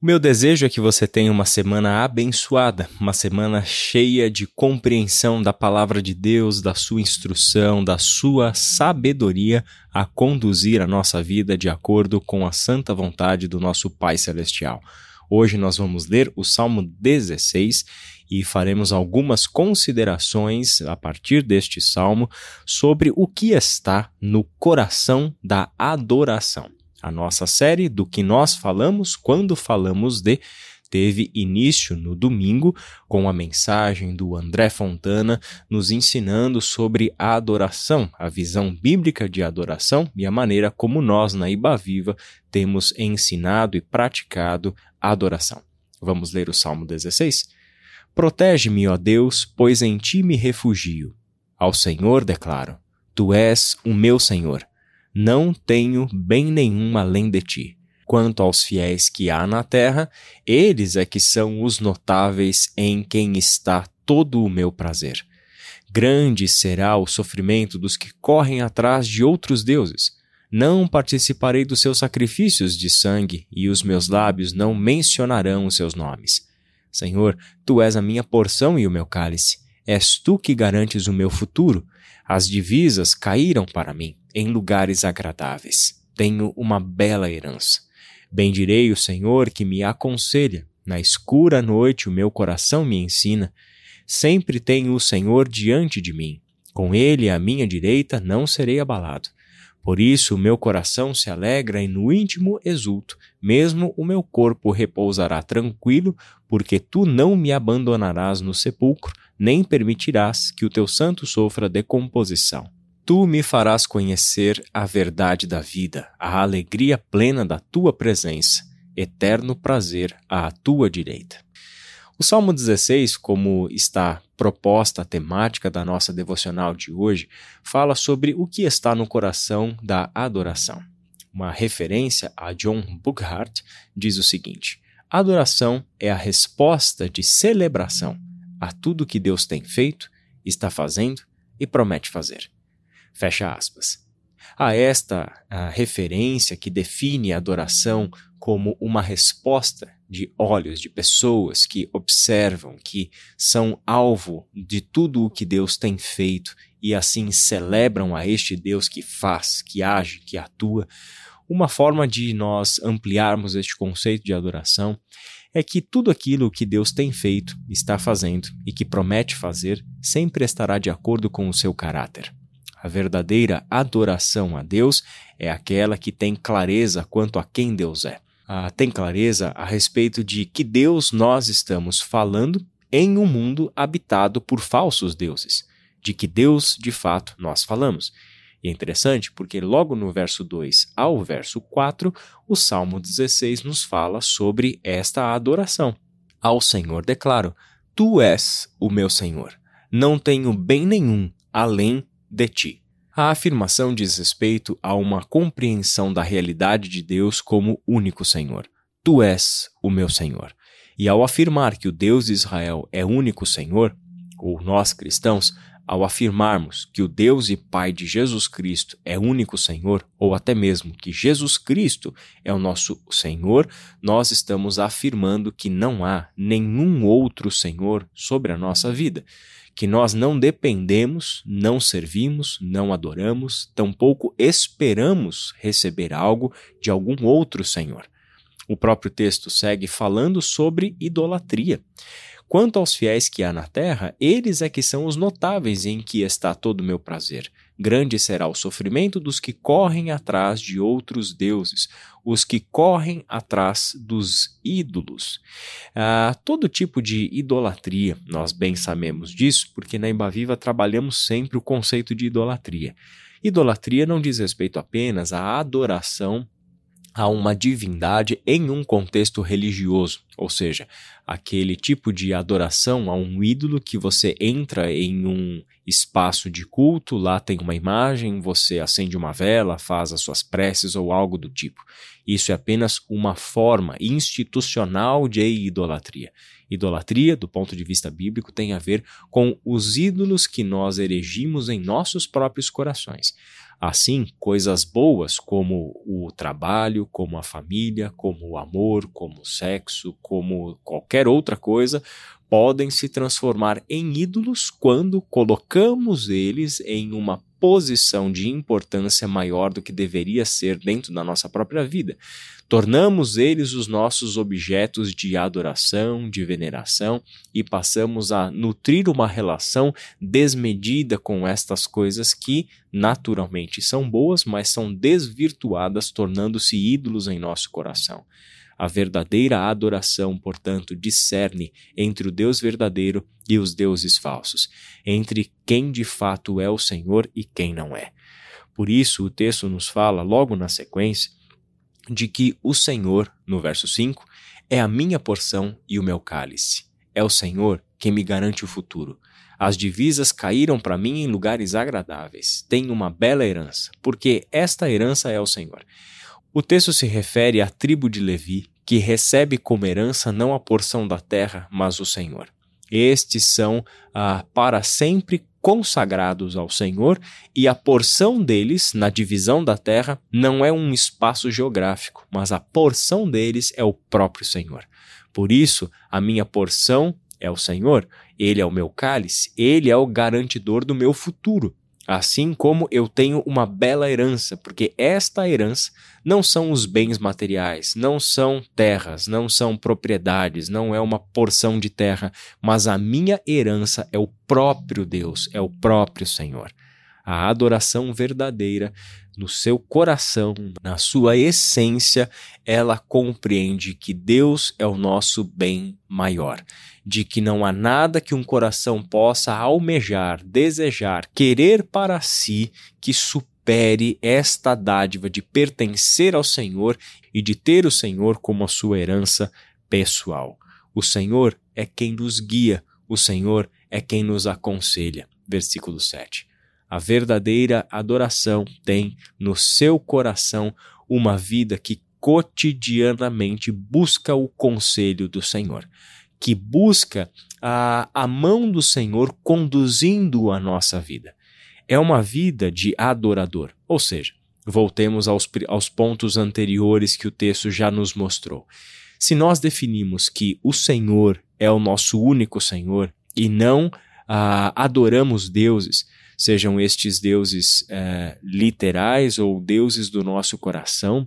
Meu desejo é que você tenha uma semana abençoada, uma semana cheia de compreensão da palavra de Deus, da sua instrução, da sua sabedoria a conduzir a nossa vida de acordo com a santa vontade do nosso Pai Celestial. Hoje nós vamos ler o Salmo 16 e faremos algumas considerações a partir deste salmo sobre o que está no coração da adoração. A nossa série do que nós falamos quando falamos de teve início no domingo com a mensagem do André Fontana nos ensinando sobre a adoração, a visão bíblica de adoração e a maneira como nós na Iba Viva temos ensinado e praticado a adoração. Vamos ler o Salmo 16? Protege-me, ó Deus, pois em ti me refugio. Ao Senhor declaro: Tu és o meu Senhor não tenho bem nenhum além de ti. Quanto aos fiéis que há na terra, eles é que são os notáveis em quem está todo o meu prazer. Grande será o sofrimento dos que correm atrás de outros deuses. Não participarei dos seus sacrifícios de sangue, e os meus lábios não mencionarão os seus nomes. Senhor, tu és a minha porção e o meu cálice. És tu que garantes o meu futuro. As divisas caíram para mim em lugares agradáveis. Tenho uma bela herança. Bendirei o Senhor que me aconselha. Na escura noite o meu coração me ensina. Sempre tenho o Senhor diante de mim. Com ele à minha direita não serei abalado. Por isso o meu coração se alegra e no íntimo exulto, mesmo o meu corpo repousará tranquilo, porque tu não me abandonarás no sepulcro, nem permitirás que o teu santo sofra decomposição. Tu me farás conhecer a verdade da vida, a alegria plena da tua presença, eterno prazer à tua direita. O Salmo 16, como está proposta a temática da nossa devocional de hoje, fala sobre o que está no coração da adoração. Uma referência a John Buckhart diz o seguinte: Adoração é a resposta de celebração a tudo que Deus tem feito, está fazendo e promete fazer. Fecha aspas. A esta a referência que define a adoração como uma resposta de olhos de pessoas que observam, que são alvo de tudo o que Deus tem feito e assim celebram a este Deus que faz, que age, que atua. Uma forma de nós ampliarmos este conceito de adoração é que tudo aquilo que Deus tem feito, está fazendo e que promete fazer sempre estará de acordo com o seu caráter. A verdadeira adoração a Deus é aquela que tem clareza quanto a quem Deus é. Ah, tem clareza a respeito de que Deus nós estamos falando em um mundo habitado por falsos deuses, de que Deus de fato nós falamos. E é interessante porque logo no verso 2 ao verso 4, o Salmo 16 nos fala sobre esta adoração. Ao Senhor declaro: Tu és o meu Senhor. Não tenho bem nenhum além de ti. A afirmação diz respeito a uma compreensão da realidade de Deus como único Senhor. Tu és o meu Senhor. E ao afirmar que o Deus de Israel é único Senhor, ou nós cristãos, ao afirmarmos que o Deus e Pai de Jesus Cristo é único Senhor, ou até mesmo que Jesus Cristo é o nosso Senhor, nós estamos afirmando que não há nenhum outro Senhor sobre a nossa vida que nós não dependemos, não servimos, não adoramos, tampouco esperamos receber algo de algum outro Senhor. O próprio texto segue falando sobre idolatria. Quanto aos fiéis que há na terra, eles é que são os notáveis em que está todo o meu prazer. Grande será o sofrimento dos que correm atrás de outros deuses, os que correm atrás dos ídolos. Ah, todo tipo de idolatria, nós bem sabemos disso, porque na Embaviva trabalhamos sempre o conceito de idolatria. Idolatria não diz respeito apenas à adoração a uma divindade em um contexto religioso, ou seja, aquele tipo de adoração a um ídolo que você entra em um espaço de culto, lá tem uma imagem, você acende uma vela, faz as suas preces ou algo do tipo. Isso é apenas uma forma institucional de idolatria. Idolatria, do ponto de vista bíblico, tem a ver com os ídolos que nós erigimos em nossos próprios corações. Assim, coisas boas como o trabalho, como a família, como o amor, como o sexo, como qualquer outra coisa, podem se transformar em ídolos quando colocamos eles em uma posição de importância maior do que deveria ser dentro da nossa própria vida. Tornamos eles os nossos objetos de adoração, de veneração e passamos a nutrir uma relação desmedida com estas coisas que, naturalmente, são boas, mas são desvirtuadas, tornando-se ídolos em nosso coração. A verdadeira adoração, portanto, discerne entre o Deus verdadeiro e os deuses falsos, entre quem de fato é o Senhor e quem não é. Por isso, o texto nos fala, logo na sequência, de que o Senhor, no verso 5, é a minha porção e o meu cálice. É o Senhor quem me garante o futuro. As divisas caíram para mim em lugares agradáveis. Tenho uma bela herança, porque esta herança é o Senhor. O texto se refere à tribo de Levi, que recebe como herança não a porção da terra, mas o Senhor. Estes são ah, para sempre consagrados ao Senhor, e a porção deles na divisão da terra não é um espaço geográfico, mas a porção deles é o próprio Senhor. Por isso, a minha porção é o Senhor, ele é o meu cálice, ele é o garantidor do meu futuro. Assim como eu tenho uma bela herança, porque esta herança não são os bens materiais, não são terras, não são propriedades, não é uma porção de terra, mas a minha herança é o próprio Deus, é o próprio Senhor. A adoração verdadeira no seu coração, na sua essência, ela compreende que Deus é o nosso bem maior, de que não há nada que um coração possa almejar, desejar, querer para si que supere esta dádiva de pertencer ao Senhor e de ter o Senhor como a sua herança pessoal. O Senhor é quem nos guia, o Senhor é quem nos aconselha. Versículo 7. A verdadeira adoração tem no seu coração uma vida que cotidianamente busca o conselho do Senhor, que busca a, a mão do Senhor conduzindo a nossa vida. É uma vida de adorador, ou seja, voltemos aos, aos pontos anteriores que o texto já nos mostrou. Se nós definimos que o Senhor é o nosso único Senhor e não ah, adoramos deuses, sejam estes deuses é, literais ou deuses do nosso coração,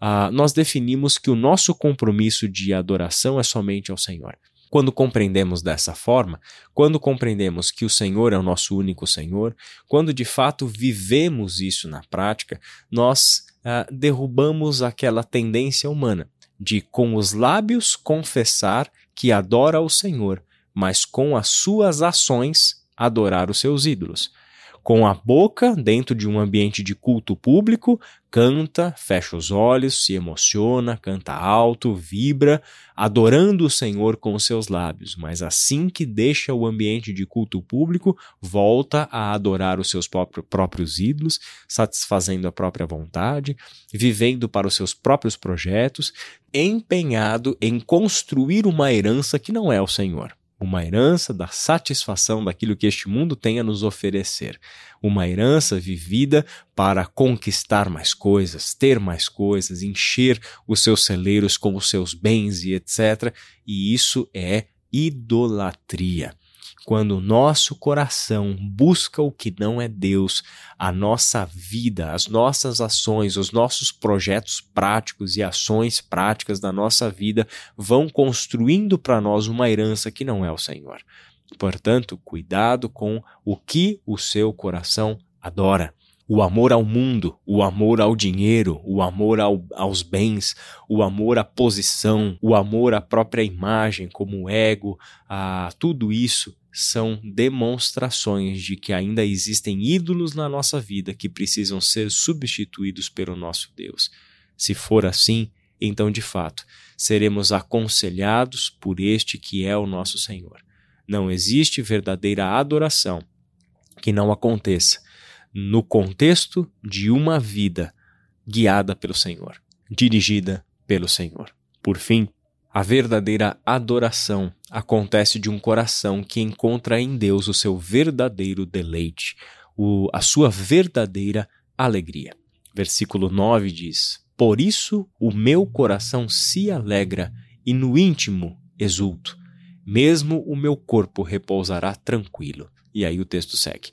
uh, nós definimos que o nosso compromisso de adoração é somente ao Senhor. Quando compreendemos dessa forma, quando compreendemos que o Senhor é o nosso único Senhor, quando de fato vivemos isso na prática, nós uh, derrubamos aquela tendência humana de, com os lábios, confessar que adora o Senhor, mas com as suas ações adorar os seus ídolos com a boca, dentro de um ambiente de culto público, canta, fecha os olhos, se emociona, canta alto, vibra, adorando o Senhor com os seus lábios, mas assim que deixa o ambiente de culto público, volta a adorar os seus próprios ídolos, satisfazendo a própria vontade, vivendo para os seus próprios projetos, empenhado em construir uma herança que não é o Senhor uma herança da satisfação daquilo que este mundo tem a nos oferecer, uma herança vivida para conquistar mais coisas, ter mais coisas, encher os seus celeiros com os seus bens e etc. E isso é idolatria. Quando o nosso coração busca o que não é Deus, a nossa vida, as nossas ações, os nossos projetos práticos e ações práticas da nossa vida vão construindo para nós uma herança que não é o Senhor. Portanto, cuidado com o que o seu coração adora o amor ao mundo, o amor ao dinheiro, o amor ao, aos bens, o amor à posição, o amor à própria imagem, como ego, a tudo isso são demonstrações de que ainda existem ídolos na nossa vida que precisam ser substituídos pelo nosso Deus. Se for assim, então de fato seremos aconselhados por este que é o nosso Senhor. Não existe verdadeira adoração que não aconteça no contexto de uma vida guiada pelo Senhor, dirigida pelo Senhor. Por fim, a verdadeira adoração acontece de um coração que encontra em Deus o seu verdadeiro deleite, o, a sua verdadeira alegria. Versículo 9 diz: Por isso o meu coração se alegra e no íntimo exulto, mesmo o meu corpo repousará tranquilo. E aí o texto segue.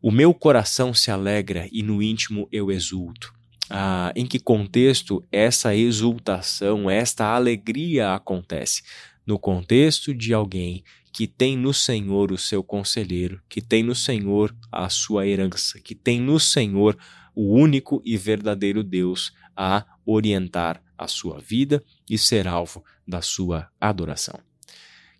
O meu coração se alegra e no íntimo eu exulto. Ah, em que contexto essa exultação, esta alegria acontece? No contexto de alguém que tem no Senhor o seu conselheiro, que tem no Senhor a sua herança, que tem no Senhor o único e verdadeiro Deus a orientar a sua vida e ser alvo da sua adoração.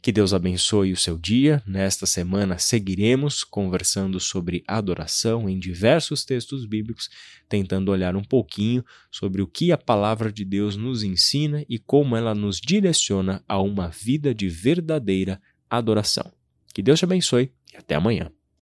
Que Deus abençoe o seu dia. Nesta semana seguiremos conversando sobre adoração em diversos textos bíblicos, tentando olhar um pouquinho sobre o que a palavra de Deus nos ensina e como ela nos direciona a uma vida de verdadeira adoração. Que Deus te abençoe e até amanhã.